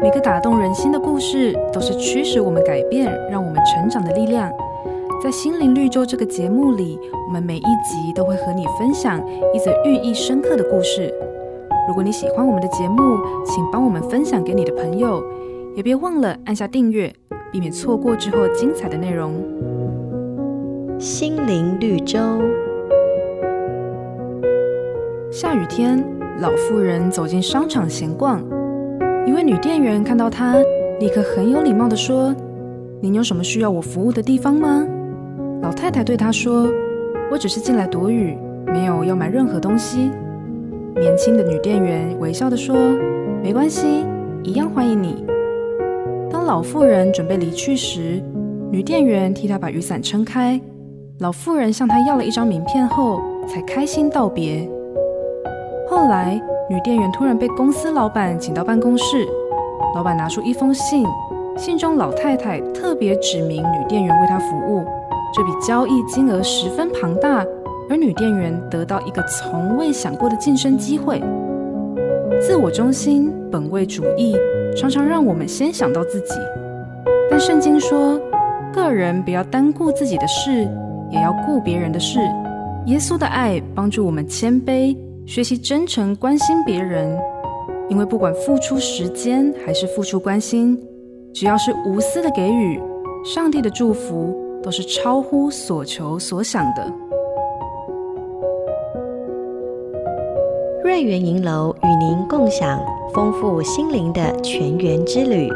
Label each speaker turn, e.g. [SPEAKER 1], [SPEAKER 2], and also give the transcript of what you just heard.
[SPEAKER 1] 每个打动人心的故事，都是驱使我们改变、让我们成长的力量。在心灵绿洲这个节目里，我们每一集都会和你分享一则寓意深刻的故事。如果你喜欢我们的节目，请帮我们分享给你的朋友，也别忘了按下订阅，避免错过之后精彩的内容。
[SPEAKER 2] 心灵绿洲。
[SPEAKER 1] 下雨天，老妇人走进商场闲逛，一位女店员看到她，立刻很有礼貌地说：“您有什么需要我服务的地方吗？”老太太对她说：“我只是进来躲雨，没有要买任何东西。”年轻的女店员微笑地说：“没关系，一样欢迎你。”当老妇人准备离去时，女店员替她把雨伞撑开。老妇人向她要了一张名片后，才开心道别。后来，女店员突然被公司老板请到办公室，老板拿出一封信，信中老太太特别指明女店员为她服务。这笔交易金额十分庞大，而女店员得到一个从未想过的晋升机会。自我中心、本位主义常常让我们先想到自己，但圣经说，个人不要单顾自己的事，也要顾别人的事。耶稣的爱帮助我们谦卑，学习真诚关心别人，因为不管付出时间还是付出关心，只要是无私的给予，上帝的祝福。都是超乎所求所想的。
[SPEAKER 2] 瑞园银楼与您共享丰富心灵的泉源之旅。